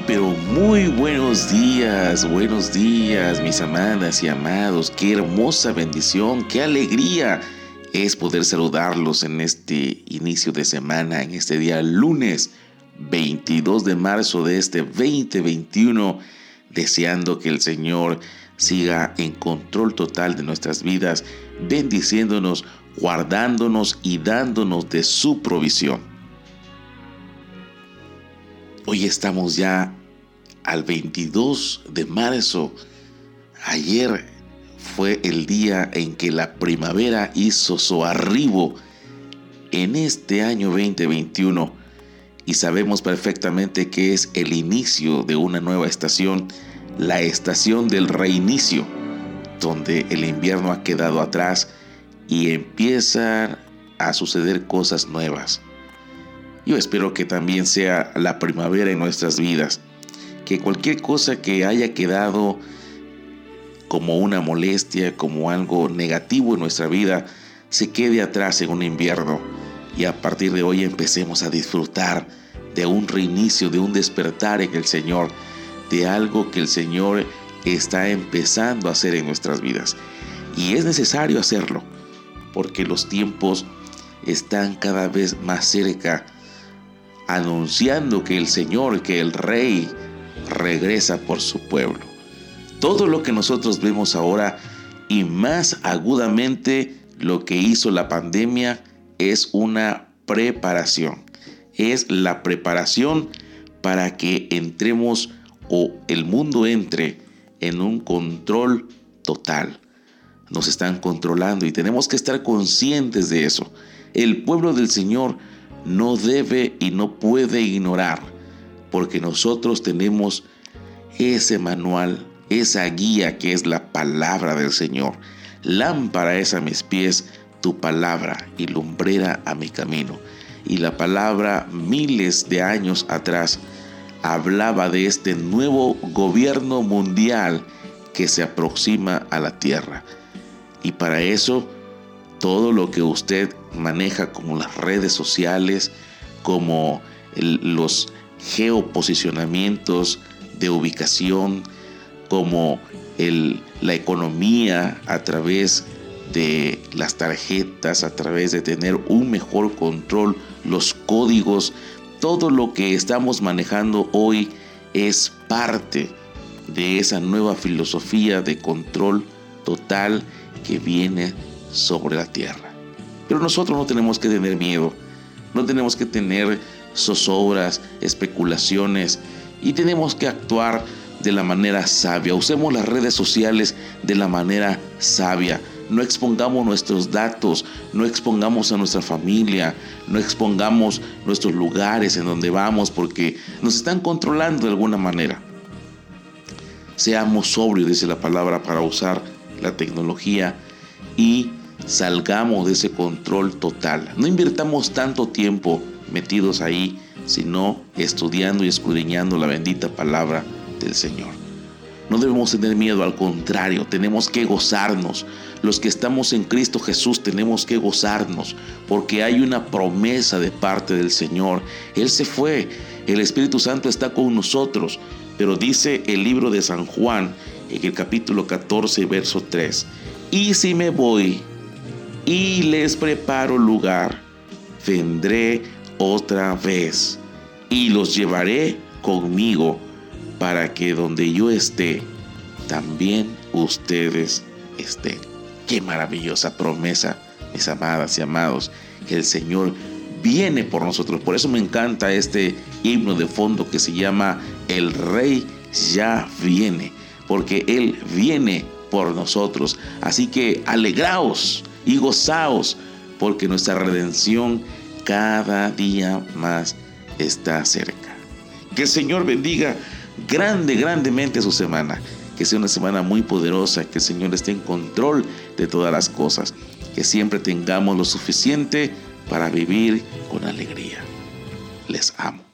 Pero muy buenos días, buenos días, mis amadas y amados. Qué hermosa bendición, qué alegría es poder saludarlos en este inicio de semana, en este día lunes 22 de marzo de este 2021, deseando que el Señor siga en control total de nuestras vidas, bendiciéndonos, guardándonos y dándonos de su provisión. Hoy estamos ya al 22 de marzo. Ayer fue el día en que la primavera hizo su arribo en este año 2021 y sabemos perfectamente que es el inicio de una nueva estación, la estación del reinicio, donde el invierno ha quedado atrás y empiezan a suceder cosas nuevas. Yo espero que también sea la primavera en nuestras vidas. Que cualquier cosa que haya quedado como una molestia, como algo negativo en nuestra vida, se quede atrás en un invierno y a partir de hoy empecemos a disfrutar de un reinicio, de un despertar en el Señor, de algo que el Señor está empezando a hacer en nuestras vidas. Y es necesario hacerlo, porque los tiempos están cada vez más cerca anunciando que el Señor, que el Rey regresa por su pueblo. Todo lo que nosotros vemos ahora y más agudamente lo que hizo la pandemia es una preparación. Es la preparación para que entremos o el mundo entre en un control total. Nos están controlando y tenemos que estar conscientes de eso. El pueblo del Señor no debe y no puede ignorar, porque nosotros tenemos ese manual, esa guía que es la palabra del Señor. Lámpara es a mis pies tu palabra y lumbrera a mi camino. Y la palabra miles de años atrás hablaba de este nuevo gobierno mundial que se aproxima a la tierra. Y para eso todo lo que usted maneja como las redes sociales, como los geoposicionamientos de ubicación, como la economía a través de las tarjetas, a través de tener un mejor control, los códigos, todo lo que estamos manejando hoy es parte de esa nueva filosofía de control total que viene sobre la tierra. Pero nosotros no tenemos que tener miedo, no tenemos que tener zozobras, especulaciones y tenemos que actuar de la manera sabia. Usemos las redes sociales de la manera sabia. No expongamos nuestros datos, no expongamos a nuestra familia, no expongamos nuestros lugares en donde vamos porque nos están controlando de alguna manera. Seamos sobrios, dice la palabra, para usar la tecnología y salgamos de ese control total. No invirtamos tanto tiempo metidos ahí, sino estudiando y escudriñando la bendita palabra del Señor. No debemos tener miedo, al contrario, tenemos que gozarnos. Los que estamos en Cristo Jesús tenemos que gozarnos, porque hay una promesa de parte del Señor. Él se fue, el Espíritu Santo está con nosotros, pero dice el libro de San Juan en el capítulo 14, verso 3, y si me voy, y les preparo lugar. Vendré otra vez y los llevaré conmigo para que donde yo esté, también ustedes estén. Qué maravillosa promesa, mis amadas y amados, que el Señor viene por nosotros. Por eso me encanta este himno de fondo que se llama El Rey ya viene, porque Él viene por nosotros. Así que alegraos y gozaos, porque nuestra redención cada día más está cerca. Que el Señor bendiga grande, grandemente su semana. Que sea una semana muy poderosa, que el Señor esté en control de todas las cosas. Que siempre tengamos lo suficiente para vivir con alegría. Les amo.